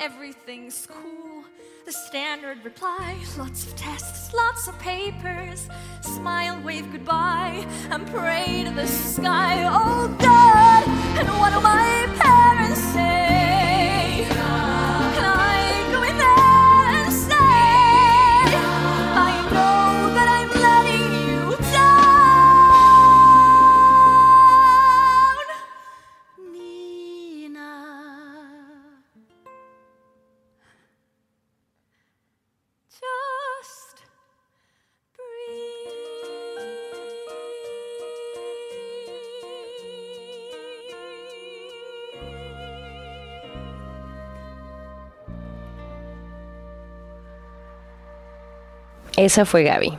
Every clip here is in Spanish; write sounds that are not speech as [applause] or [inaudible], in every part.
Everything's cool. The standard reply lots of tests, lots of papers. Smile, wave goodbye, and pray to the sky. Oh God, and what do my parents say? Esa fue Gaby.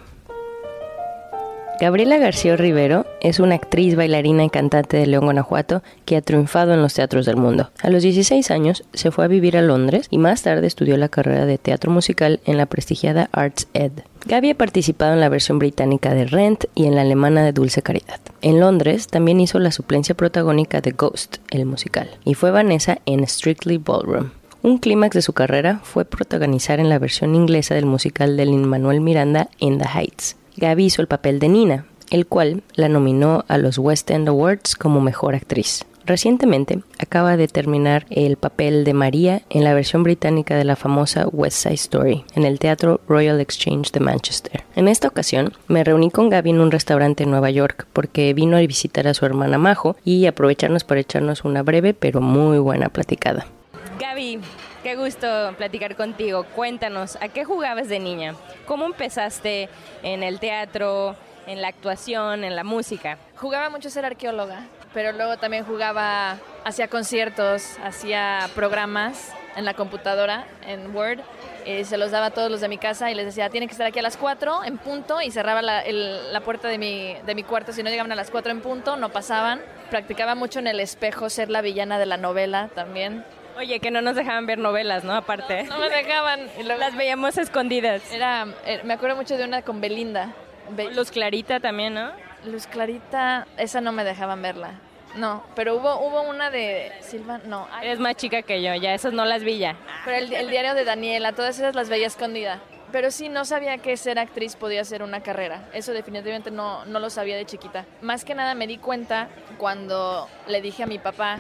Gabriela García Rivero es una actriz, bailarina y cantante de León, Guanajuato, que ha triunfado en los teatros del mundo. A los 16 años se fue a vivir a Londres y más tarde estudió la carrera de teatro musical en la prestigiada Arts Ed. Gaby ha participado en la versión británica de Rent y en la alemana de Dulce Caridad. En Londres también hizo la suplencia protagónica de Ghost, el musical, y fue Vanessa en Strictly Ballroom. Un clímax de su carrera fue protagonizar en la versión inglesa del musical de Lin-Manuel Miranda In the Heights. Gaby hizo el papel de Nina, el cual la nominó a los West End Awards como mejor actriz. Recientemente acaba de terminar el papel de María en la versión británica de la famosa West Side Story en el Teatro Royal Exchange de Manchester. En esta ocasión me reuní con Gaby en un restaurante en Nueva York porque vino a visitar a su hermana Majo y aprovecharnos para echarnos una breve pero muy buena platicada. Gaby, qué gusto platicar contigo. Cuéntanos, ¿a qué jugabas de niña? ¿Cómo empezaste en el teatro, en la actuación, en la música? Jugaba mucho ser arqueóloga, pero luego también jugaba, hacía conciertos, hacía programas en la computadora, en Word, y se los daba a todos los de mi casa y les decía, tienen que estar aquí a las 4 en punto y cerraba la, el- la puerta de mi, de mi cuarto. Si no llegaban a las 4 en punto, no pasaban. Practicaba mucho en el espejo ser la villana de la novela también. Oye, que no nos dejaban ver novelas, ¿no? Aparte. No me dejaban. Luego- Las veíamos escondidas. era, eh, me acuerdo mucho de una con Belinda. Be- Luz Clarita también, ¿no? Luz Clarita, esa no me dejaban verla. No, pero hubo, hubo una de Silva, no. ay, Eres más chica que yo, ya esas no las vi ya. Pero el, el diario de Daniela, todas esas las veía escondida. Pero sí, no sabía que ser actriz podía ser una carrera. Eso definitivamente no, no lo sabía de chiquita. Más que nada me di cuenta cuando le dije a mi papá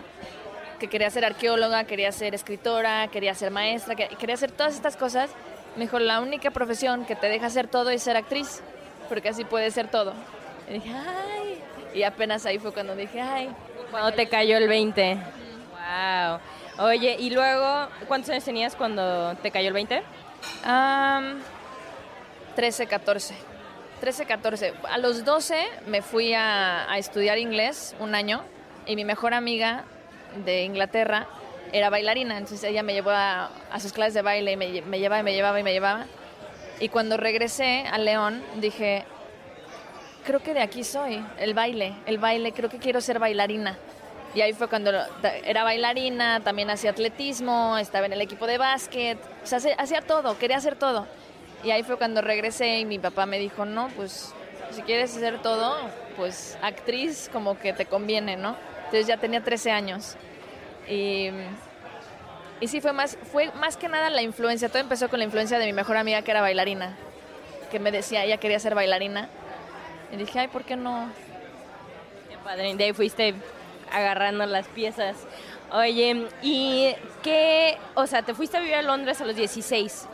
que quería ser arqueóloga, quería ser escritora, quería ser maestra, que quería hacer todas estas cosas. Me dijo, la única profesión que te deja hacer todo es ser actriz, porque así puedes ser todo. Y dije, ay. Y apenas ahí fue cuando dije, ay. Cuando te cayó el 20. Wow. Oye, y luego, ¿cuántos años tenías cuando te cayó el 20? Am, 13, 14. 13, 14. A los 12 me fui a, a estudiar inglés un año y mi mejor amiga de Inglaterra era bailarina, entonces ella me llevó a, sus clases de baile y me, lle- me llevaba y me llevaba y me llevaba. Y cuando regresé a León dije, creo que de aquí soy, el baile, el baile, creo que quiero ser bailarina. Y ahí fue cuando era bailarina, también hacía atletismo, estaba en el equipo de básquet, o hacía todo, quería hacer todo. Y ahí fue cuando regresé y mi papá me dijo, no, pues si quieres hacer todo, pues actriz como que te conviene, ¿no? Entonces ya tenía 13 años. Y, sí, fue más, fue más que nada la influencia, todo empezó con la influencia de mi mejor amiga que era bailarina, que me decía, ella quería ser bailarina. Y dije, ay, ¿por qué no? Qué padre, de ahí fuiste agarrando las piezas. Oye, ¿y qué? O sea, te fuiste a vivir a Londres a los 16.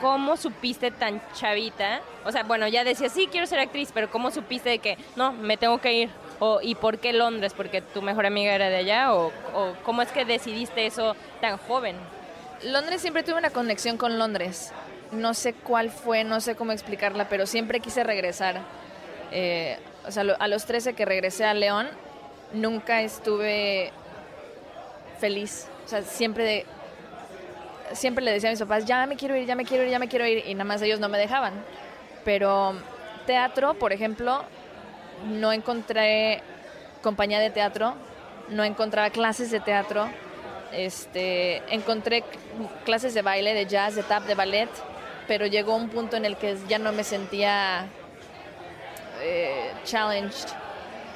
¿Cómo supiste tan chavita? O sea, bueno, ya decías, sí, quiero ser actriz, pero ¿cómo supiste que, no, me tengo que ir? O, ¿Y por qué Londres? ¿Porque tu mejor amiga era de allá? ¿O, o cómo es que decidiste eso tan joven? Londres siempre tuve una conexión con Londres. No sé cuál fue, no sé cómo explicarla, pero siempre quise regresar. Eh, o sea, a los 13 que regresé a León, nunca estuve feliz. O sea, siempre, siempre le decía a mis papás, ya me quiero ir, ya me quiero ir, ya me quiero ir, y nada más ellos no me dejaban. Pero teatro, por ejemplo, no encontré compañía de teatro, no encontraba clases de teatro, este, encontré clases de baile, de jazz, de tap, de ballet, pero llegó un punto en el que ya no me sentía eh, challenged,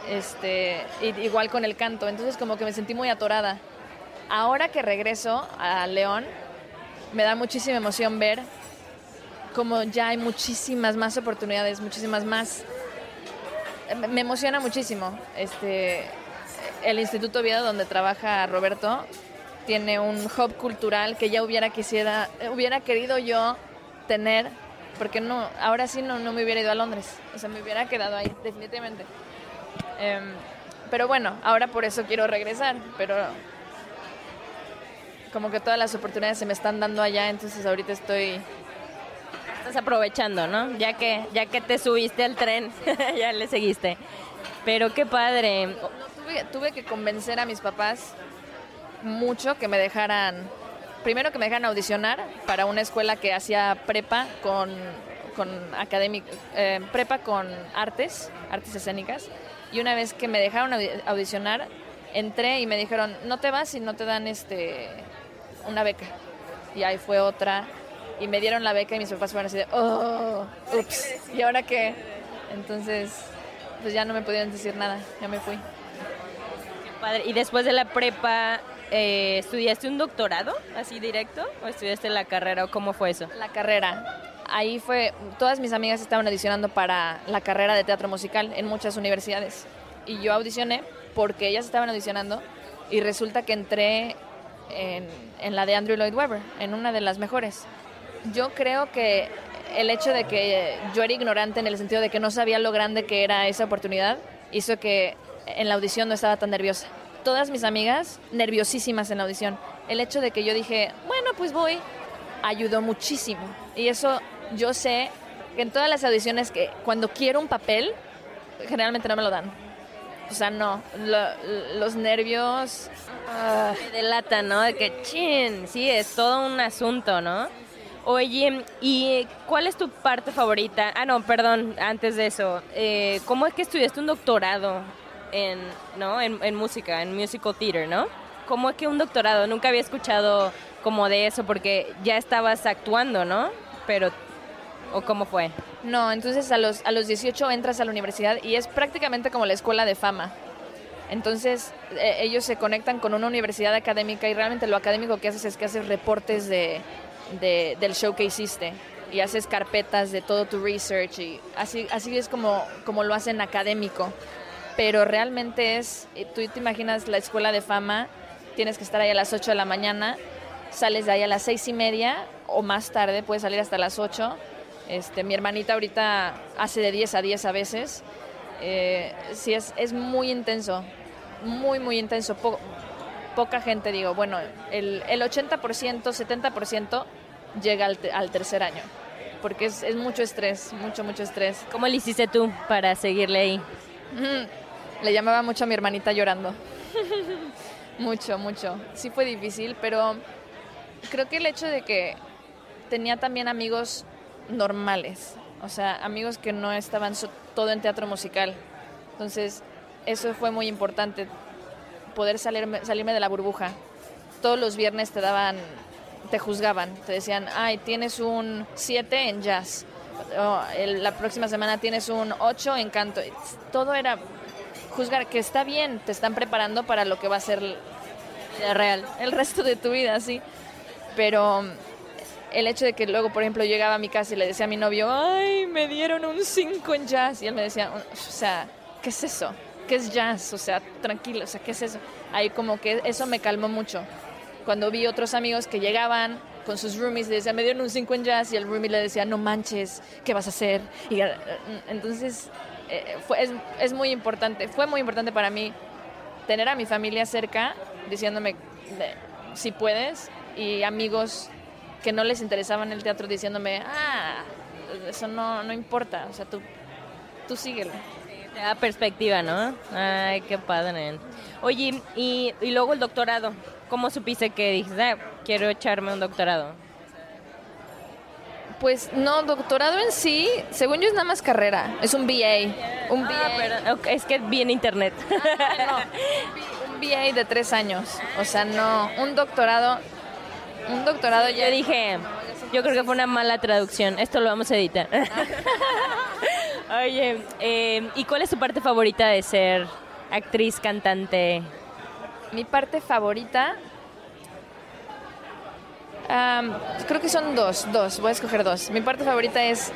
este, igual con el canto, entonces como que me sentí muy atorada. Ahora que regreso a León, me da muchísima emoción ver como ya hay muchísimas más oportunidades, muchísimas más me- emociona muchísimo. Este, el Instituto Oviedo donde trabaja Roberto tiene un hub cultural que ya hubiera quisiera, hubiera querido yo tener, porque no, ahora sí no, no me hubiera ido a Londres, o sea, me hubiera quedado ahí, definitivamente. Em, pero bueno, ahora por eso quiero regresar, pero como que todas las oportunidades se me están dando allá, entonces ahorita estoy Estás aprovechando, ¿no? Ya que, ya que te subiste al tren, [laughs] ya le seguiste. Pero qué padre. Tuve, que convencer a mis papás mucho que me dejaran, primero que me dejaran audicionar para una escuela que hacía prepa con, con académic- eh, prepa con artes, artes escénicas. Y una vez que me dejaron audi- audicionar, entré y me dijeron, no te vas si no te dan este una beca. Y ahí fue otra. Y me dieron la beca y mis papás fueron así de, oh, ups, ¿y ahora qué? Entonces, pues ya no me pudieron decir nada, ya me fui. Padre. ¿Y después de la prepa, eh, estudiaste un doctorado así directo? ¿O estudiaste la carrera? ¿O cómo fue eso? La carrera. Ahí fue, todas mis amigas estaban audicionando para la carrera de teatro musical en muchas universidades. Y yo audicioné porque ellas estaban audicionando y resulta que entré en, en la de Andrew Lloyd Webber, en una de las mejores. Yo creo que el hecho de que yo era ignorante en el sentido de que no sabía lo grande que era esa oportunidad hizo que en la audición no estaba tan nerviosa. Todas mis amigas nerviosísimas en la audición. El hecho de que yo dije, bueno, pues voy, ayudó muchísimo. Y eso yo sé que en todas las audiciones que cuando quiero un papel, generalmente no me lo dan. O sea, no, lo- los nervios... ah, Me delata, ¿no? De que, chin, sí, es todo un asunto, ¿no? Oye, ¿y cuál es tu parte favorita? Ah, no, perdón, antes de eso. eh, ¿Cómo es que estudiaste un doctorado en, ¿no? en, en música, en musical theater, ¿no? ¿Cómo es que un doctorado? Nunca había escuchado como de eso porque ya estabas actuando, ¿no? Pero, ¿o cómo fue? No, entonces a los, a los 18 entras a la universidad y es prácticamente como la escuela de fama. Entonces eh, ellos se conectan con una universidad académica y realmente lo académico que haces es que haces reportes de, de- del show que hiciste y haces carpetas de todo tu research y así, así es como, como lo hacen académico. Pero realmente es, eh, tú te imaginas la escuela de fama, tienes que estar ahí a las 8 de la mañana, sales de ahí a las seis y media o más tarde, puedes salir hasta las 8. Este, mi hermanita ahorita hace de 10 a 10 a veces. Eh, sí, es, es muy intenso, muy, muy intenso. Po- poca gente, digo, bueno, el, el 80%, 70% llega al, te- al tercer año, porque es, es mucho estrés, mucho, mucho estrés. ¿Cómo le hiciste tú para seguirle ahí? Le llamaba mucho a mi hermanita llorando. [laughs] mucho, mucho. Sí fue difícil, pero creo que el hecho de que tenía también amigos normales, o sea, amigos que no estaban so- todo en teatro musical. Entonces, eso fue muy importante, poder salirme, salirme de la burbuja. Todos los viernes te daban, te juzgaban, te decían, ay, tienes un 7 en jazz, la próxima semana tienes un 8 en canto. Todo era juzgar que está bien, te están preparando para lo que va a ser real el resto de tu vida, sí. Pero el hecho de que luego, por ejemplo, llegaba a mi casa y le decía a mi novio, ay, me dieron un 5 en jazz, y él me decía, o sea, ¿qué es eso? ¿Qué es jazz? O sea, tranquilo, o sea, ¿qué es eso? Ahí como que eso me calmó mucho. Cuando vi otros amigos que llegaban con sus roomies, le decían, me dieron un 5 en jazz y el roomie le decía, no manches, ¿qué vas a hacer? Y eh, entonces eh, fue, es, es muy importante, fue muy importante para mí tener a mi familia cerca diciéndome si puedes y amigos que no les interesaban el teatro diciéndome, ah, eso no, no importa, o sea, tú, tú síguelo. Te da perspectiva, ¿no? Ay, qué padre. Oye, y, y luego el doctorado, ¿cómo supiste que dijiste, ah, quiero echarme un doctorado? Pues no, doctorado en sí, según yo es nada más carrera, es un BA. Un BA. Ah, es que vi en internet. Ah, no, un BA de tres años, o sea, no, un doctorado, un doctorado ya... Yo dije, yo creo que fue una mala traducción, esto lo vamos a editar. [laughs] Oye, eh, ¿y cuál es tu parte favorita de ser actriz, cantante? Mi parte favorita creo que son dos, dos, voy a escoger dos. Mi parte favorita es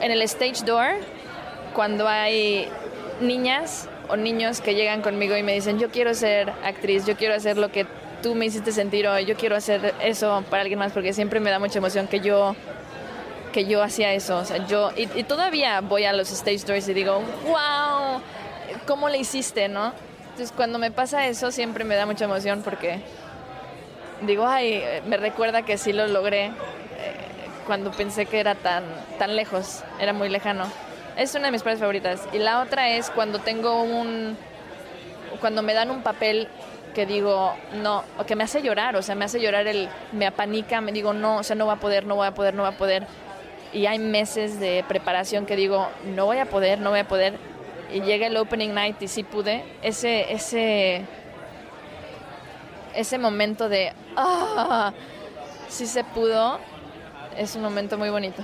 en el stage door, cuando hay niñas o niños que llegan conmigo y me dicen, yo quiero ser actriz, yo quiero hacer lo que tú me hiciste sentir yo quiero hacer eso para alguien más, porque siempre me da mucha emoción que yo que yo hacía eso, o sea, yo, y, y todavía voy a los stage doors y digo, wow, ¿cómo le hiciste, no? Entonces cuando me pasa eso siempre me da mucha emoción porque digo, ay, me recuerda que sí lo logré eh, cuando pensé que era tan, tan lejos, era muy lejano. Es una de mis partes favoritas. Y la otra es cuando tengo un, cuando me dan un papel que digo, no, o que me hace llorar, o sea, me hace llorar el, me apanica, me digo, no, o sea, no va a poder, no voy a poder, no va a poder. Y hay meses de preparación que digo, no voy a poder, no voy a poder. Y llega el opening night y sí pude. Ese, ese, ese momento de, ah, sí se pudo, es un momento muy bonito.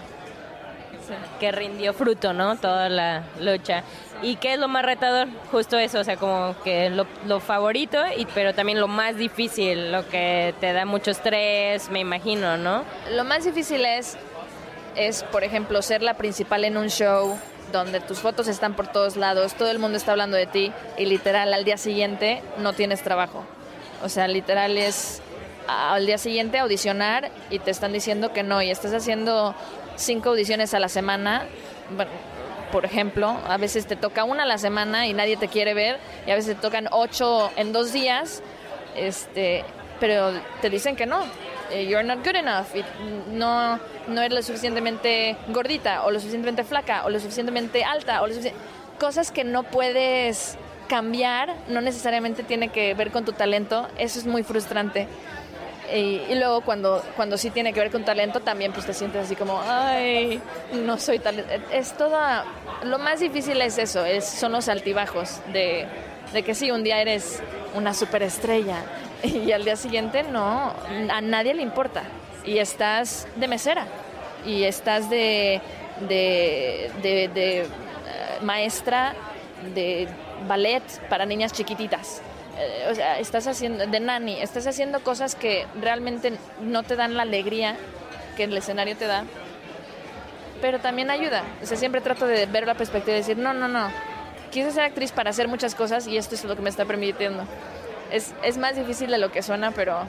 Que rindió fruto, ¿no? Toda la lucha. ¿Y qué es lo más retador? Justo eso, o sea, como que lo, favorito, y, pero también lo más difícil, lo que te da mucho estrés, me imagino, ¿no? Lo más difícil es, es, por ejemplo, ser la principal en un show donde tus fotos están por todos lados, todo el mundo está hablando de ti y literal al día siguiente no tienes trabajo. O sea, literal es al día siguiente audicionar y te están diciendo que no y estás haciendo cinco audiciones a la semana. Por ejemplo, a veces te toca una a la semana y nadie te quiere ver y a veces te tocan ocho en dos días, este, pero te dicen que no. Eh, you're not good enough. no, no eres lo suficientemente gordita o lo suficientemente flaca o lo suficientemente alta o lo cosas que no puedes cambiar no necesariamente tiene que ver con tu talento, eso es muy frustrante. Y, luego cuando, cuando sí tiene que ver con talento, también pues te sientes así como, ay, no soy talento. Es toda, lo más difícil es eso, es, son los altibajos de, de que sí, un día eres una superestrella [laughs] y al día siguiente no, a nadie le importa. Y estás de mesera y estás de, de, de, eh, maestra de ballet para niñas chiquititas. Eh, o sea, estás haciendo de nani, estás haciendo cosas que realmente no te dan la alegría que el escenario te da, pero también ayuda. O sea, siempre trato de ver la perspectiva y decir, no, no, no, quise ser actriz para hacer muchas cosas y esto es lo que me está permitiendo. Es, es más difícil de lo que suena, pero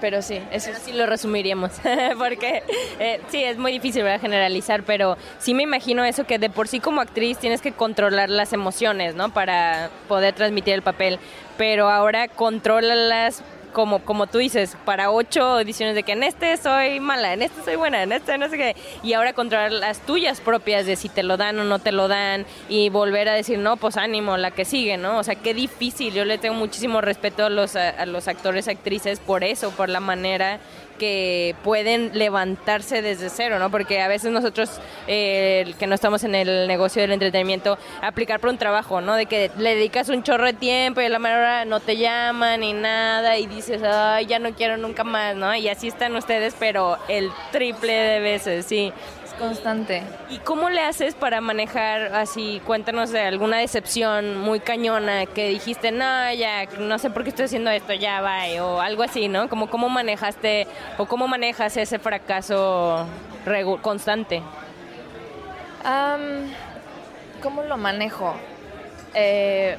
pero sí, eso sí lo resumiríamos, [laughs] porque eh, sí, es muy difícil generalizar, pero sí me imagino eso que de por sí como actriz tienes que controlar las emociones, ¿no? Para poder transmitir el papel, pero ahora controlalas como, como tú dices, para ocho ediciones de que en este soy mala, en este soy buena, en este no sé qué, y ahora controlar las tuyas propias de si te lo dan o no te lo dan y volver a decir, no, pues ánimo, la que sigue, ¿no? O sea, qué difícil, yo le tengo muchísimo respeto a los, a los actores, actrices por eso, por la manera que pueden levantarse desde cero, ¿no? Porque a veces nosotros, eh, que no estamos en el negocio del entretenimiento, aplicar por un trabajo, ¿no? De que le dedicas un chorro de tiempo y a la manera no te llaman ni nada y dices, ay, ya no quiero nunca más, ¿no? Y así están ustedes, pero el triple de veces, sí constante. ¿Y cómo le haces para manejar así? Cuéntanos de alguna decepción muy cañona que dijiste, no, ya, no sé por qué estoy haciendo esto, ya va, o algo así, ¿no? Como cómo manejaste o cómo manejas ese fracaso constante. ¿Cómo lo manejo? Eh,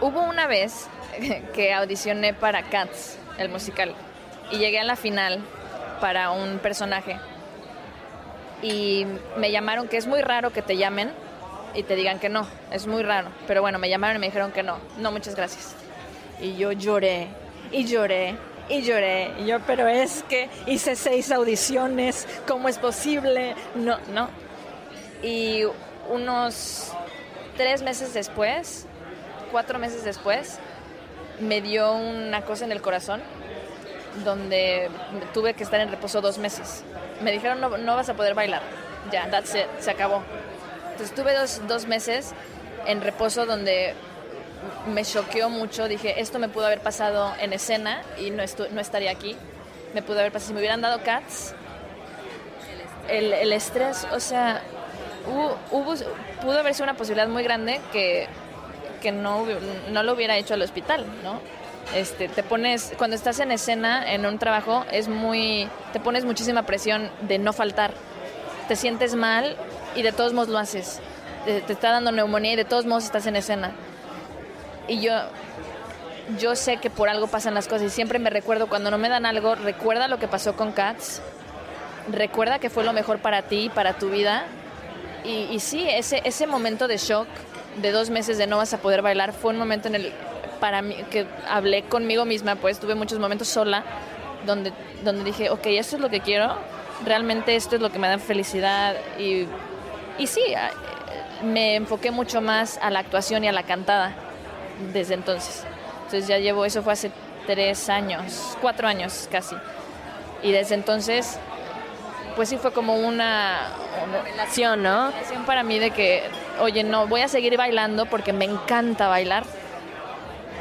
hubo una vez [laughs] que audicioné para Cats, el musical, y llegué a la final para un personaje. Y me llamaron, que es muy raro que te llamen y te digan que no, es muy raro. Pero bueno, me llamaron y me dijeron que no, no, muchas gracias. Y yo lloré, y lloré, y lloré. Y yo, pero es que hice seis audiciones, ¿cómo es posible? No, no. Y unos tres meses después, cuatro meses después, me dio una cosa en el corazón donde tuve que estar en reposo dos meses. Me dijeron, no, no vas a poder bailar. Ya, that's it, se acabó. Entonces tuve dos, dos meses en reposo donde me choqueó mucho. Dije, esto me pudo haber pasado en escena y no, estu no estaría aquí. Me pudo haber pasado, si me hubieran dado cats, el, el estrés, o sea, hubo, pudo haber sido una posibilidad muy grande que, que no, no lo hubiera hecho al hospital, ¿no? Este, te pones, cuando estás en escena, en un trabajo, es muy, te pones muchísima presión de no faltar. Te sientes mal y de todos modos lo haces. Te, está dando neumonía y de todos modos estás en escena. Y yo, yo sé que por algo pasan las cosas y siempre me recuerdo cuando no me dan algo, recuerda lo que pasó con Cats, recuerda que fue lo mejor para ti, para tu vida. Y, y sí, ese, ese momento de shock de dos meses de no vas a poder bailar fue un momento en el para mí que hablé conmigo misma, pues tuve muchos momentos sola donde, donde dije, ok, esto es lo que quiero, realmente esto es lo que me da felicidad y, y sí, me enfoqué mucho más a la actuación y a la cantada desde entonces. Entonces ya llevo, eso fue hace tres años, cuatro años casi. Y desde entonces, pues sí fue como una, una relación, ¿no? Una relación para mí de que, oye, no, voy a seguir bailando porque me encanta bailar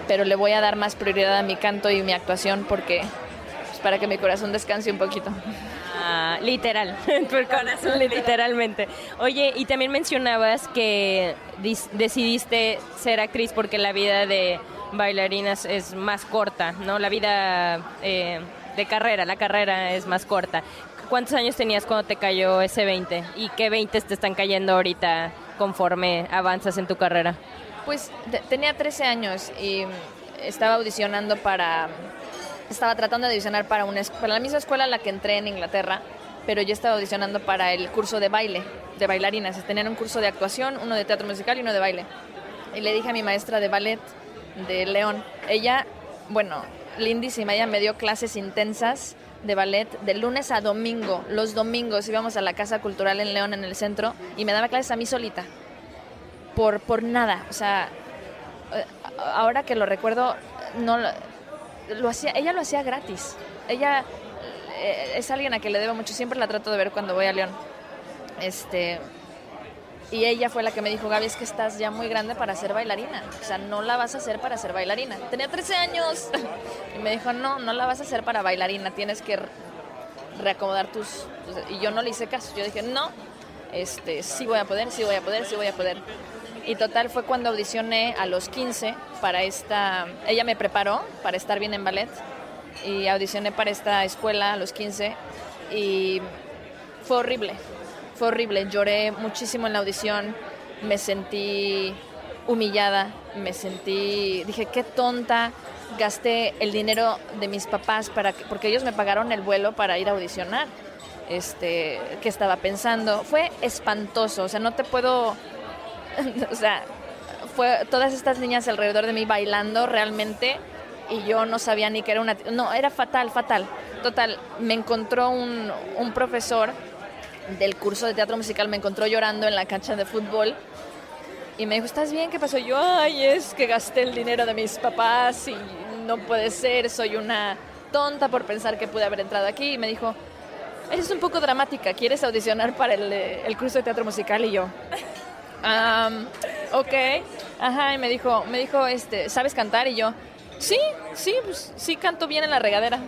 pero le voy a dar más prioridad a mi canto y mi actuación porque pues, para que mi corazón descanse un poquito. Ah, literal, [laughs] tu corazón literalmente. Oye, y también mencionabas que decidiste ser actriz porque la vida de bailarinas es más corta, ¿no? La vida eh, de carrera, la carrera es más corta. ¿Cuántos años tenías cuando te cayó ese 20? ¿Y qué 20 te están cayendo ahorita conforme avanzas en tu carrera? Pues tenía 13 años y estaba audicionando para... Estaba tratando de audicionar para, una, para la misma escuela a la que entré en Inglaterra, pero yo estaba audicionando para el curso de baile, de bailarinas. Tenían un curso de actuación, uno de teatro musical y uno de baile. Y le dije a mi maestra de ballet de León, ella, bueno, lindísima, ella me dio clases intensas de ballet de lunes a domingo. Los domingos íbamos a la Casa Cultural en León, en el centro, y me daba clases a mí solita por, por nada. O sea, ahora que lo recuerdo, no lo hacía, ella lo hacía gratis. Ella eh, es alguien a quien le debo mucho, siempre la trato de ver cuando voy a León. Este, y ella fue la que me dijo, Gaby, es que estás ya muy grande para ser bailarina. O sea, no la vas a hacer para ser bailarina. Tenía 13 años. [laughs] Y me dijo, no, no la vas a hacer para bailarina. Tienes que reacomodar tus... Y yo no le hice caso. Yo dije, no, este, sí voy a poder, sí voy a poder, sí voy a poder. Y total fue cuando audicioné a los 15 para esta... Ella me preparó para estar bien en ballet y audicioné para esta escuela a los 15 y fue horrible, fue horrible. Lloré muchísimo en la audición, me sentí humillada, me sentí... Dije, qué tonta, gasté el dinero de mis papás para porque ellos me pagaron el vuelo para ir a audicionar. Este, qué estaba pensando. Fue espantoso, o sea, no te puedo [laughs] o sea, fue todas estas niñas alrededor de mí bailando realmente y yo no sabía ni que era una... No, era fatal, fatal. Total, me encontró un, un profesor del curso de teatro musical, me encontró llorando en la cancha de fútbol y me dijo, ¿estás bien? ¿Qué pasó? Yo, ay, es que gasté el dinero de mis papás y no puede ser, soy una tonta por pensar que pude haber entrado aquí. Y me dijo, eres un poco dramática, ¿quieres audicionar para el, el curso de teatro musical? Y yo, Um, ok, ajá, y me dijo, me dijo, este, ¿sabes cantar? Y yo, sí, sí, pues sí canto bien en la regadera.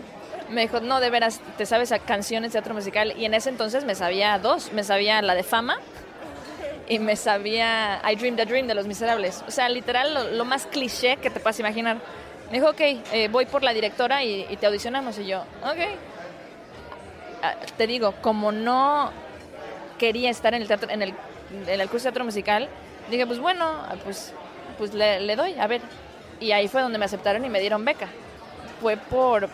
Me dijo, no, de veras, ¿te sabes a canciones teatro musical? Y en ese entonces me sabía dos, me sabía la de Fama y me sabía I Dream the Dream de Los Miserables. O sea, literal, lo, más cliché que te puedas imaginar. Me dijo, ok, eh, voy por la directora y, y, te audicionamos. Y yo, ok. Ah, te digo, como no quería estar en el teatro, en el en el curso de teatro musical, Dije, pues bueno, pues, pues le, le doy, a ver. Y ahí fue donde me aceptaron y me dieron beca. Fue por,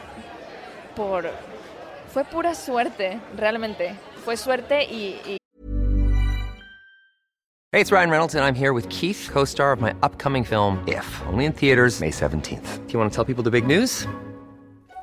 por, fue pura suerte, realmente. Fue suerte y, Hey, it's Ryan Reynolds, and I'm here with Keith, co star of my upcoming film, If, only in theaters, May 17th. Do you want to tell people the big news?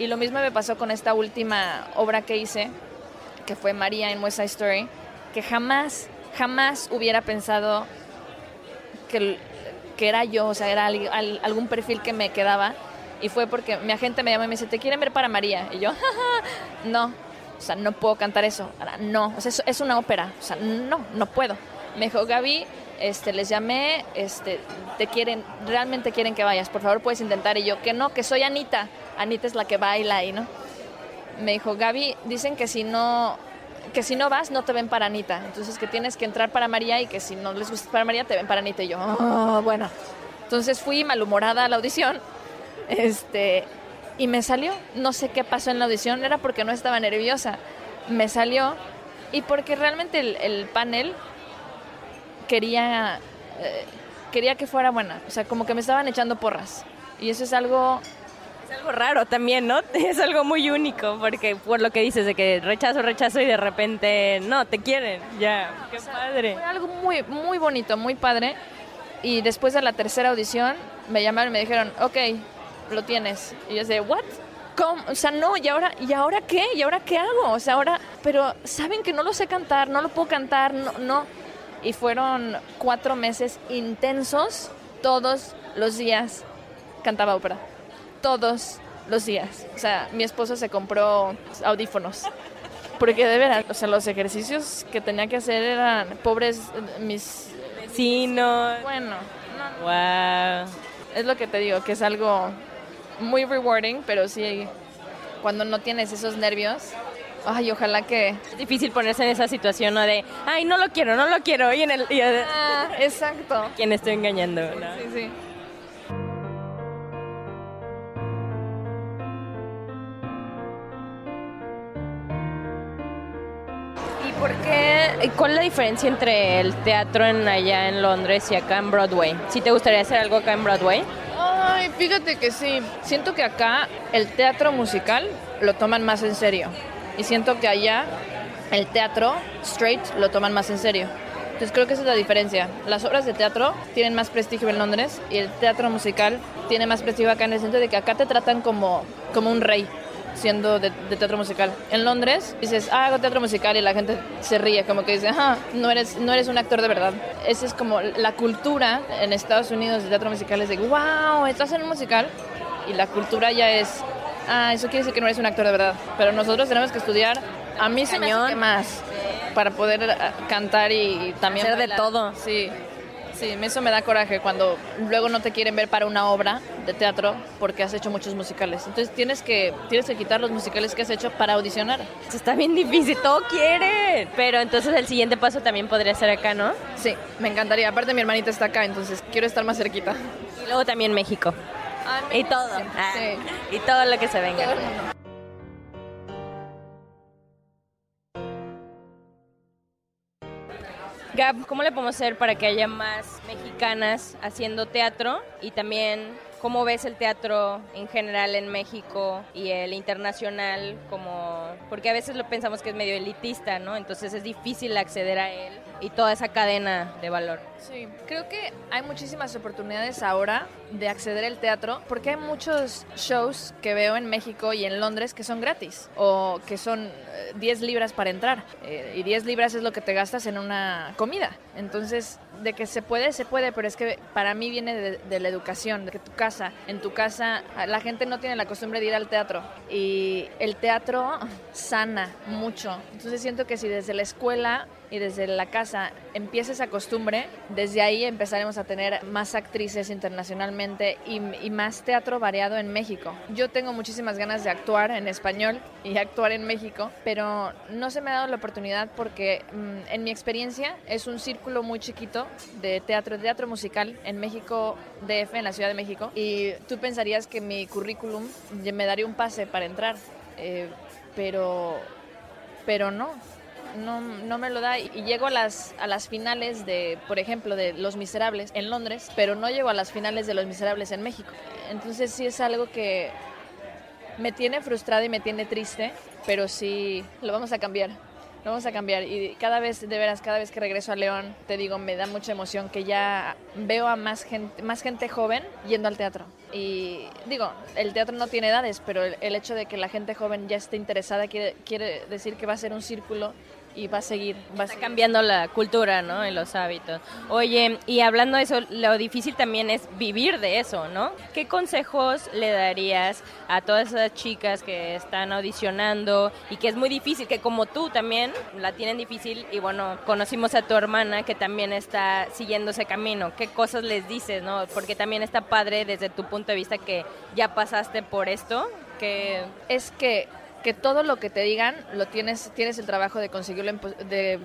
Y lo mismo me pasó con esta última obra que hice, que fue María en West Side Story, que jamás, jamás hubiera pensado que, que era yo, o sea, era al- al- algún perfil que me quedaba. Y fue porque mi agente me llama y me dice, ¿te quieren ver para María? Y yo, [laughs] no, o sea, no puedo cantar eso. Ahora, no, o sea, es una ópera, o sea, no, no puedo. Me dijo, Gaby, este, les llamé, este, te quieren, realmente quieren que vayas, por favor puedes intentar. Y yo, que no, que soy Anita. Anita es la que baila ahí, ¿no? Me dijo, Gaby, dicen que si no, que si no vas, no te ven para Anita. Entonces que tienes que entrar para María y que si no les gusta para María, te ven para Anita. Y yo, "Oh, bueno. Entonces fui malhumorada a la audición. Este, y me salió. No sé qué pasó en la audición, era porque no estaba nerviosa. Me salió y porque realmente el, el panel quería, eh, quería que fuera buena. O sea, como que me estaban echando porras. Y eso es algo Es algo raro también, ¿no? [laughs] Es algo muy único, porque por lo que dices de que rechazo, rechazo y de repente, no, te quieren. Ya, qué padre. Fue algo muy, muy bonito, muy padre. Y después de la tercera audición, me llamaron y me dijeron, ok, lo tienes. Y yo decía, ¿what? ¿Cómo? O sea, no, ¿y ahora, ¿y ahora qué? ¿Y ahora qué hago? O sea, ahora, pero saben que no lo sé cantar, no lo puedo cantar, no, no. Y fueron cuatro meses intensos, todos los días cantaba ópera. Todos los días. O sea, mi esposo se compró audífonos. Porque de veras, o sea, los ejercicios que tenía que hacer eran pobres mis Vecinos. bueno, no, Wow. es lo que te digo, que es algo muy rewarding, pero sí, cuando no tienes esos nervios, ay, ojalá que... Es difícil ponerse en esa situación, ¿no? De, ay, no lo quiero, no lo quiero. Y en el... Y el- Ah, exacto. [laughs] ¿Quién estoy engañando? no? Sí, sí. ¿Y por qué? ¿Cuál es la diferencia entre el teatro en allá en Londres y acá en Broadway? ¿Si te gustaría hacer algo acá en Broadway? Ay, fíjate que sí. Siento que acá el teatro musical lo toman más en serio. Y siento que allá el teatro straight lo toman más en serio. Entonces creo que esa es la diferencia. Las obras de teatro tienen más prestigio en Londres y el teatro musical tiene más prestigio acá en el sentido de que acá te tratan como, como un rey siendo de, teatro musical. En Londres dices, ah, hago teatro musical y la gente se ríe, como que dice, ah, no eres, no eres un actor de verdad. Esa es como la cultura en Estados Unidos de teatro musical, es de, wow, estás en un musical y la cultura ya es, ah, eso quiere decir que no eres un actor de verdad. Pero nosotros tenemos que estudiar, a mí se me hace que más, para poder eh, cantar y también Hacer de todo. Sí. Sí, eso me da coraje cuando luego no te quieren ver para una obra de teatro porque has hecho muchos musicales. Entonces tienes que, tienes que quitar los musicales que has hecho para audicionar. Eso Está bien difícil, todo quieren. Pero entonces el siguiente paso también podría ser acá, ¿no? Sí, me encantaría. Aparte mi hermanita está acá, entonces quiero estar más cerquita. Y luego también México. Y todo. Ah, Sí. Y todo lo que se venga. Gab, ¿cómo le podemos hacer para que haya más mexicanas haciendo teatro? Y también, ¿cómo ves el teatro en general en México y el internacional? Como, porque a veces lo pensamos que es medio elitista, ¿no? Entonces es difícil acceder a él y toda esa cadena de valor. Sí, creo que hay muchísimas oportunidades ahora de acceder al teatro porque hay muchos shows que veo en México y en Londres que son gratis o que son eh, 10 libras para entrar eh, y 10 libras es lo que te gastas en una comida. Entonces, de que se puede, se puede, pero es que para mí viene de, la educación, de que tu casa, en tu casa, la gente no tiene la costumbre de ir al teatro y el teatro sana mucho. Entonces siento que si desde la escuela y desde la casa empiece esa costumbre, desde ahí empezaremos a tener más actrices internacionalmente y, y más teatro variado en México. Yo tengo muchísimas ganas de actuar en español y actuar en México, pero no se me ha dado la oportunidad porque mm, en mi experiencia es un círculo muy chiquito de teatro, de teatro musical en México, DF, en la Ciudad de México, y tú pensarías que mi currículum me daría un pase para entrar, eh, pero, pero no. No, no me lo da y llego a las, a las finales de, por ejemplo, de Los Miserables en Londres, pero no llego a las finales de Los Miserables en México. Entonces sí es algo que me tiene frustrada y me tiene triste, pero sí lo vamos a cambiar. Lo vamos a cambiar y cada vez, de veras, cada vez que regreso a León, te digo, me da mucha emoción que ya veo a más gente, más gente joven yendo al teatro. Y digo, el teatro no tiene edades, pero el, el hecho de que la gente joven ya esté interesada quiere, quiere decir que va a ser un círculo y va a seguir. Va a Está cambiando la cultura, ¿no? Y los hábitos. Oye, y hablando de eso, lo difícil también es vivir de eso, ¿no? ¿Qué consejos le darías a todas esas chicas que están audicionando y que es muy difícil, que como tú también la tienen difícil y bueno, conocimos a tu hermana que también está siguiendo ese camino? ¿Qué cosas les dices, no? Porque también está padre desde tu punto de vista que ya pasaste por esto, que... Es que que todo lo que te digan lo tienes tienes el trabajo de conseguirlo de,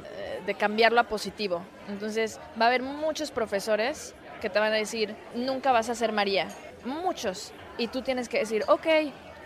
de, cambiarlo a positivo. Entonces va a haber muchos profesores que te van a decir nunca vas a ser María muchos. Y tú tienes que decir ok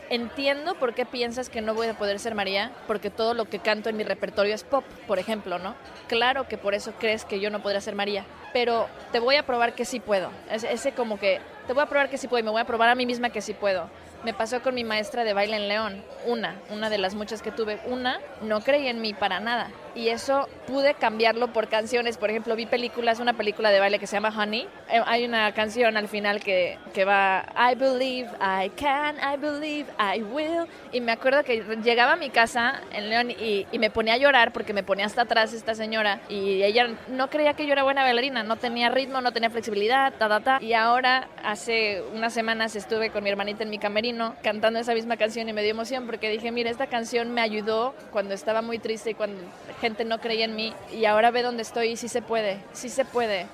entiendo por qué piensas que no voy a poder ser María porque todo lo que canto en mi repertorio es pop por ejemplo no claro que por eso crees que yo no podría ser María pero te voy a probar que sí puedo. Ese como que te voy a probar que sí puedo y me voy a probar a mí misma que sí puedo me pasó con mi maestra de baile en León, una, una de las muchas que tuve, una, no creía en mí para nada. Y eso pude cambiarlo por canciones. Por ejemplo, vi películas, una película de baile que se llama Honey. Eh, hay una canción al final que, que va, I believe I can, I believe I will. Y me acuerdo que llegaba a mi casa en León y, y me ponía a llorar porque me ponía hasta atrás esta señora. Y ella no creía que yo era buena bailarina, no tenía ritmo, no tenía flexibilidad, ta, ta, ta. Y ahora, hace unas semanas estuve con mi hermanita en mi camerino cantando esa misma canción y me dio emoción porque dije, mira, esta canción me ayudó cuando estaba muy triste y cuando gente no creía en mí y ahora ve dónde estoy y sí se puede, sí se puede.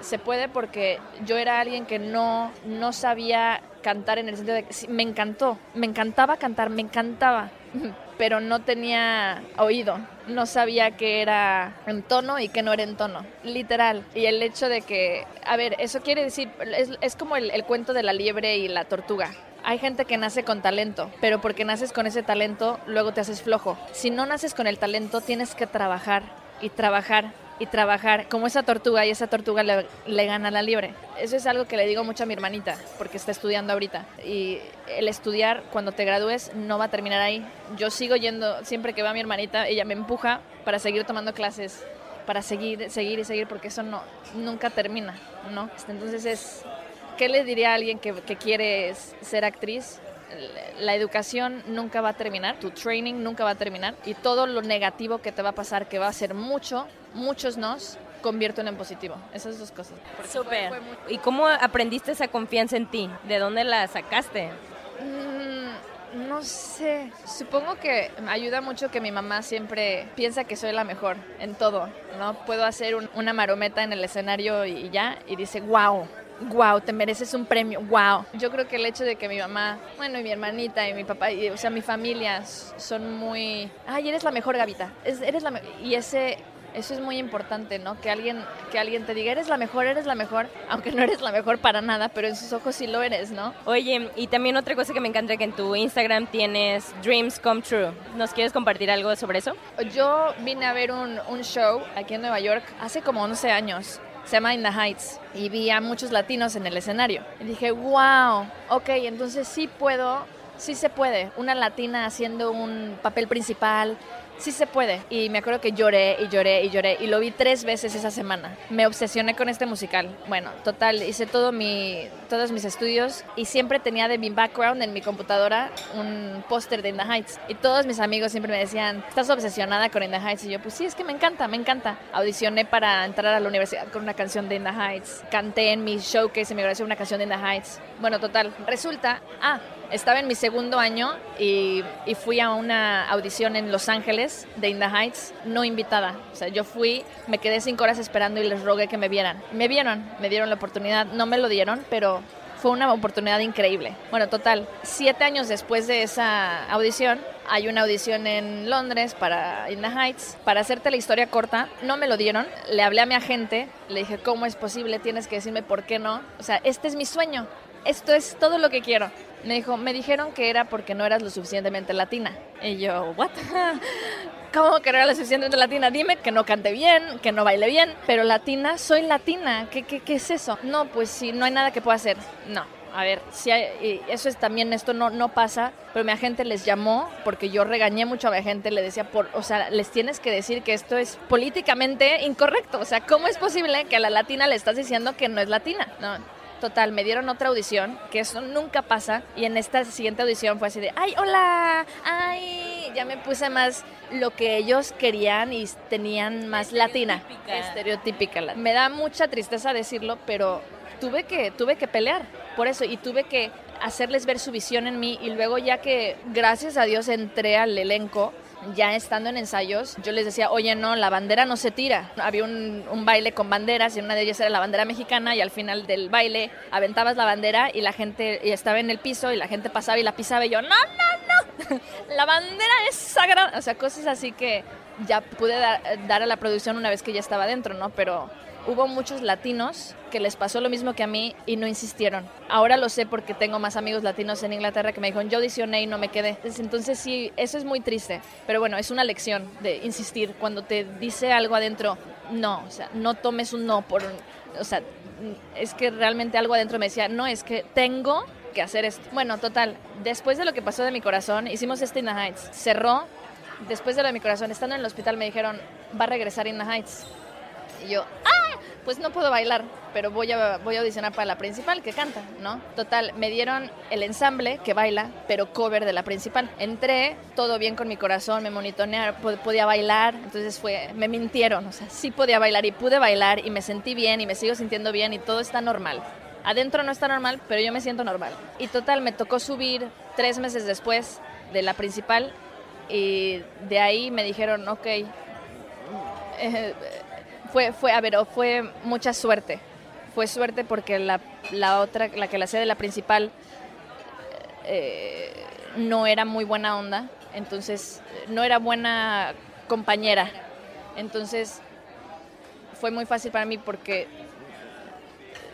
Se puede porque yo era alguien que no, no sabía cantar en el sentido de que me encantó, me encantaba cantar, me encantaba, [laughs] pero no tenía oído, no sabía que era en tono y que no era en tono, literal. Y el hecho de que, a ver, eso quiere decir, es, es como el cuento de la liebre y la tortuga hay gente que nace con talento, pero porque naces con ese talento, luego te haces flojo. Si no naces con el talento, tienes que trabajar y trabajar y trabajar como esa tortuga y esa tortuga le, gana la libre. Eso es algo que le digo mucho a mi hermanita porque está estudiando ahorita y el estudiar cuando te gradúes no va a terminar ahí. Yo sigo yendo, siempre que va mi hermanita, ella me empuja para seguir tomando clases, para seguir, seguir y seguir porque eso no, nunca termina, ¿no? Entonces es, ¿Qué le diría a alguien que, que quiere ser actriz? la educación nunca va a terminar, tu training nunca va a terminar y todo lo negativo que te va a pasar, que va a ser mucho, muchos nos, convierto en positivo. Esas dos cosas. Súper. ¿Y cómo aprendiste esa confianza en ti? ¿De dónde la sacaste? Mm, no sé. Supongo que me ayuda mucho que mi mamá siempre piensa que soy la mejor en todo. ¿no? Puedo hacer una marometa en el escenario y ya, y dice, wow wow, te mereces un premio, wow. Yo creo que el hecho de que mi mamá, bueno, y mi hermanita y mi papá, y, o sea, mi familia son muy, ay, eres la mejor Gavita, eres la y ese eso es muy importante, ¿no? Que alguien, que alguien te diga, eres la mejor, eres la mejor, [laughs] aunque no eres la mejor para nada, pero en sus ojos sí lo eres, ¿no? Oye, y también otra cosa que me encanta que en tu Instagram tienes Dreams Come True. ¿Nos quieres compartir algo sobre eso? Yo vine a ver un, un show aquí en Nueva York hace como 11 años se llama In the Heights y vi a muchos latinos en el escenario. Y dije, wow, ok, entonces sí puedo, sí se puede, una latina haciendo un papel principal, sí se puede. Y me acuerdo que lloré y lloré y lloré y lo vi tres veces esa semana. Me obsesioné con este musical. Bueno, total, hice todo mi, todos mis estudios y siempre tenía de mi background en mi computadora un póster de In the Heights. Y todos mis amigos siempre me decían, ¿estás obsesionada con In the Heights? Y yo, pues sí, es que me encanta, me encanta. Audicioné para entrar a la universidad con una canción de In the Heights. Canté en mi showcase en mi grabación una canción de In the Heights. Bueno, total, resulta, ah, Estaba en mi segundo año y, y, fui a una audición en Los Ángeles de In the Heights, no invitada. O sea, yo fui, me quedé cinco horas esperando y les rogué que me vieran. Me vieron, me dieron la oportunidad, no me lo dieron, pero fue una oportunidad increíble. Bueno, total, siete años después de esa audición, hay una audición en Londres para In the Heights. Para hacerte la historia corta, no me lo dieron. Le hablé a mi agente, le dije, ¿cómo es posible? Tienes que decirme por qué no. O sea, este es mi sueño. Esto es todo lo que quiero. Me dijo, me dijeron que era porque no eras lo suficientemente latina. Y yo, ¿what? [laughs] ¿Cómo que no era lo suficientemente latina? Dime que no cante bien, que no baile bien, pero latina, soy latina. ¿Qué, qué, qué es eso? No, pues si no hay nada que pueda hacer. No, a ver, si hay, eso es también, esto no, no pasa, pero mi agente les llamó porque yo regañé mucho a mi agente, le decía, por, o sea, les tienes que decir que esto es políticamente incorrecto, o sea, ¿cómo es posible que a la latina le estás diciendo que no es latina? No, Total, me dieron otra audición, que eso nunca pasa, y en esta siguiente audición fue así de, ay, hola, ay, ya me puse más lo que ellos querían y tenían más latina, estereotípica. Me da mucha tristeza decirlo, pero tuve que, tuve que pelear por eso y tuve que hacerles ver su visión en mí y luego ya que gracias a Dios entré al elenco, ya estando en ensayos, yo les decía, oye, no, la bandera no se tira. Había un, baile con banderas y una de ellas era la bandera mexicana y al final del baile aventabas la bandera y la gente y estaba en el piso y la gente pasaba y la pisaba y yo, no, no, no, [laughs] la bandera es sagrada. O sea, cosas así que ya pude dar a la producción una vez que ya estaba dentro, ¿no? Pero hubo muchos latinos que les pasó lo mismo que a mí y no insistieron. Ahora lo sé porque tengo más amigos latinos en Inglaterra que me dijeron, yo audicioné y no me quedé. Entonces sí, eso es muy triste. Pero bueno, es una lección de insistir. Cuando te dice algo adentro, no, o sea, no tomes un no por... O sea, es que realmente algo adentro me decía, no, es que tengo que hacer esto. Bueno, total, después de lo que pasó de mi corazón, hicimos este In the Heights. Cerró, después de lo de mi corazón, estando en el hospital me dijeron, va a regresar In the Heights. Y yo, ¡ah! Pues no puedo bailar, pero voy a, voy a audicionar para la principal que canta, ¿no? Total, me dieron el ensamble que baila, pero cover de la principal. Entré, todo bien con mi corazón, me monitonearon, podía bailar, entonces fue, me mintieron, o sea, sí podía bailar y pude bailar y me sentí bien y me sigo sintiendo bien y todo está normal. Adentro no está normal, pero yo me siento normal. Y total, me tocó subir tres meses después de la principal y de ahí me dijeron, ok, eh, fue, fue, a ver, fue mucha suerte. Fue suerte porque la, la otra, la que la hacía de la principal, eh, no era muy buena onda, entonces no era buena compañera. Entonces fue muy fácil para mí porque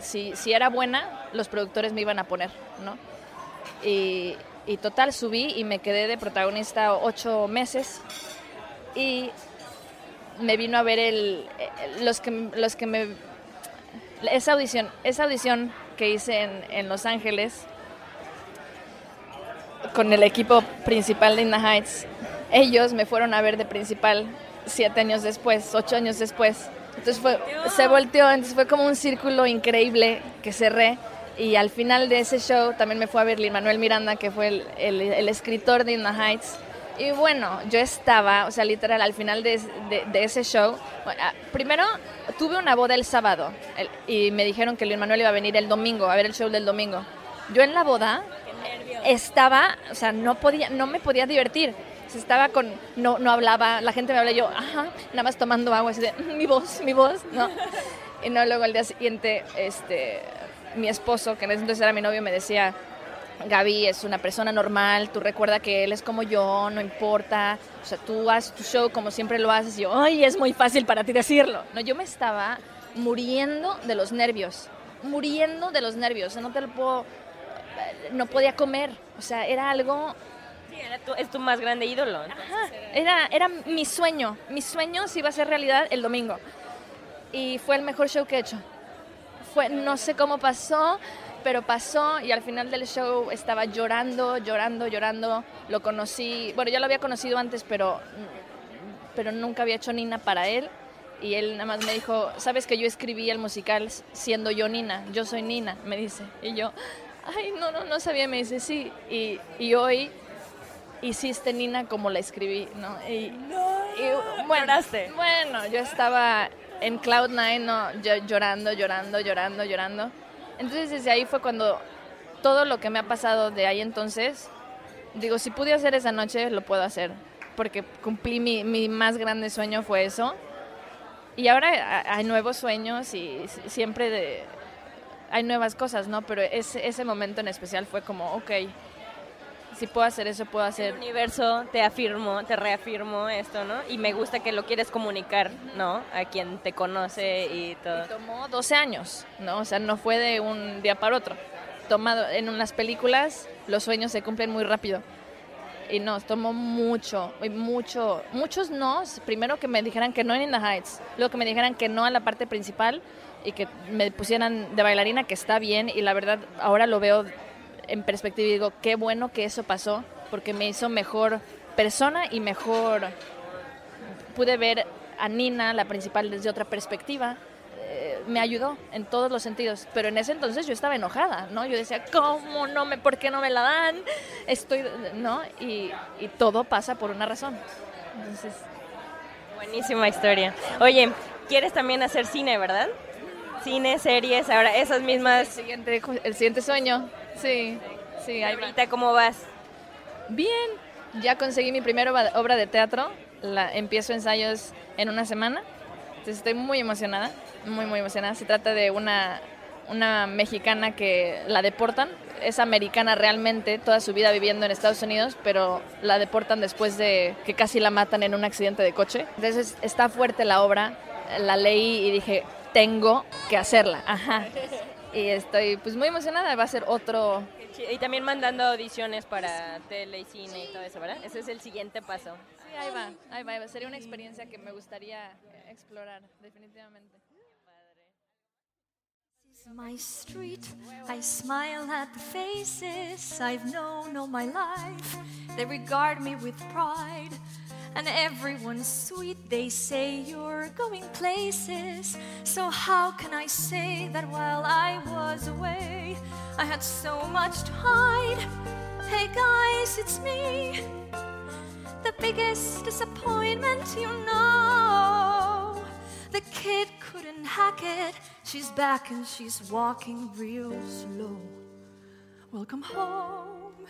si, si era buena, los productores me iban a poner, ¿no? Y, y total, subí y me quedé de protagonista ocho meses y me vino a ver el, los que los que me esa audición esa audición que hice en, en Los Ángeles con el equipo principal de In the Heights ellos me fueron a ver de principal siete años después ocho años después. Entonces fue se volteó entonces fue como un círculo increíble que cerré y al final de ese show también me fue a ver Lin Manuel Miranda que fue el, el, el escritor de In the Heights y bueno, yo estaba, o sea, literal, al final de, de, de ese show, bueno, primero tuve una boda el sábado el, y me dijeron que Luis Manuel iba a venir el domingo, a ver el show del domingo. Yo en la boda estaba, o sea, no, podía, no me podía divertir. Estaba con, no, no hablaba, la gente me hablaba yo, ajá, nada más tomando agua, así de, mi voz, mi voz, ¿no? [laughs] Y no, luego al día siguiente, este, mi esposo, que en ese entonces era mi novio, me decía, Gaby es una persona normal, tú recuerda que él es como yo, no importa, o sea, tú haces tu show como siempre lo haces, y yo, ay, es muy fácil para ti decirlo. No, yo me estaba muriendo de los nervios, muriendo de los nervios, no te lo puedo, no podía comer, o sea, era algo... Sí, era tu, es tu más grande ídolo. Ajá, era, era mi sueño, mi sueño se iba a ser realidad el domingo, y fue el mejor show que he hecho. Fue, no sé cómo pasó, pero pasó y al final del show estaba llorando, llorando, llorando. Lo conocí, bueno, ya lo había conocido antes, pero, pero nunca había hecho Nina para él. Y él nada más me dijo, sabes que yo escribí el musical siendo yo Nina, yo soy Nina, me dice. Y yo, ay, no, no, no sabía, me dice, sí. Y, y hoy hiciste Nina como la escribí, ¿no? Y, no, y bueno, bueno, yo estaba en Cloud9, ¿no? llorando, llorando, llorando, llorando. Entonces desde ahí fue cuando todo lo que me ha pasado de ahí entonces, digo, si pude hacer esa noche, lo puedo hacer, porque cumplí mi, mi más grande sueño fue eso. Y ahora hay nuevos sueños y siempre hay nuevas cosas, ¿no? Pero ese, ese momento en especial fue como, ok, si puedo hacer eso, puedo hacer. El universo te afirmo, te reafirmo esto, ¿no? Y me gusta que lo quieres comunicar, ¿no? A quien te conoce y todo. Y tomó 12 años, ¿no? O sea, no fue de un día para otro. Tomado en unas películas, los sueños se cumplen muy rápido. Y no, tomó mucho, mucho, muchos no. Primero que me dijeran que no en In the Heights, luego que me dijeran que no a la parte principal y que me pusieran de bailarina, que está bien. Y la verdad, ahora lo veo en perspectiva y digo, qué bueno que eso pasó, porque me hizo mejor persona y mejor pude ver a Nina, la principal, desde otra perspectiva. Eh, me ayudó en todos los sentidos, pero en ese entonces yo estaba enojada, ¿no? Yo decía, ¿cómo no me, por qué no me la dan? Estoy, ¿no? Y, y todo pasa por una razón. Entonces, buenísima historia. Oye, quieres también hacer cine, ¿verdad? Cine, series, ahora esas mismas. El siguiente, el siguiente sueño, sí, sí. Ahorita, ¿cómo vas? Bien, ya conseguí mi primera obra de teatro. La, empiezo ensayos en una semana. Entonces estoy muy emocionada, muy, muy emocionada. Se trata de una, una mexicana que la deportan. Es americana realmente, toda su vida viviendo en Estados Unidos, pero la deportan después de que casi la matan en un accidente de coche. Entonces está fuerte la obra. La leí y dije, tengo que hacerla. Ajá. Y estoy pues muy emocionada, va a ser otro... Y también mandando audiciones para tele y cine y todo eso, ¿verdad? Ese es el siguiente paso. Sí, ahí va, ahí va. Sería una experiencia que me gustaría explorar, definitivamente. My street, I smile at the faces I've known all my life. They regard me with pride. and everyone's sweet. They say you're going places. So, how can I say that while I was away, I had so much to hide? Hey guys, it's me. The biggest disappointment, you know. The kid couldn't hack it. She's back and she's walking real slow. Welcome home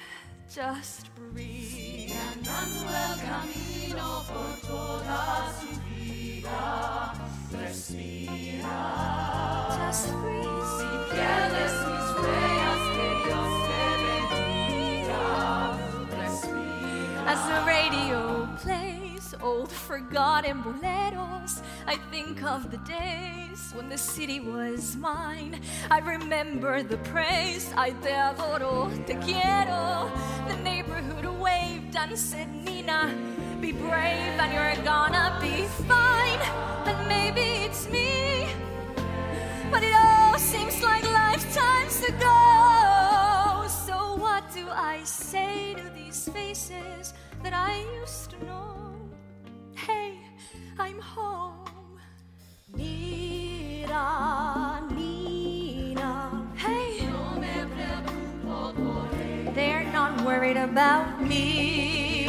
just breathe. el camino por toda su vida. Respira. Just breathe. As the radio plays old forgotten boleros, I think of the days when the city was mine. I remember the praise, I te adoro, te quiero. The neighborhood waved and said, Nina, be brave and you're gonna be fine. And maybe it's me, but it all seems like lifetimes ago. So, what do I say to these faces that I used to know? Hey, I'm home. Mira, Nina. Hey. They're not worried about me.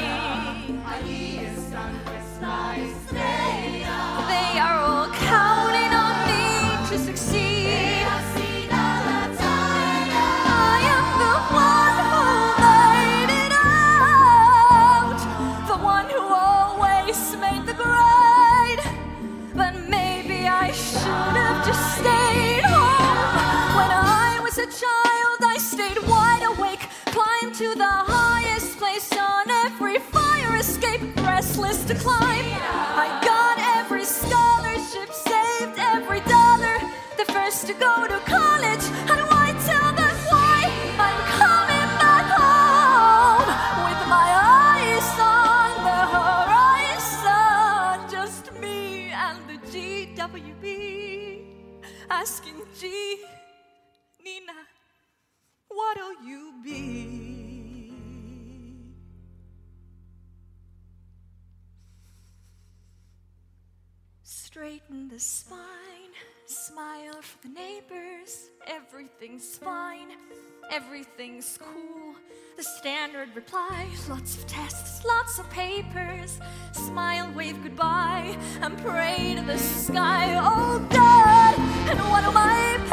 Straighten the spine, smile for the neighbors. Everything's fine, everything's cool. The standard reply, lots of tests, lots of papers. Smile, wave goodbye, and pray to the sky. Oh God, and what parents I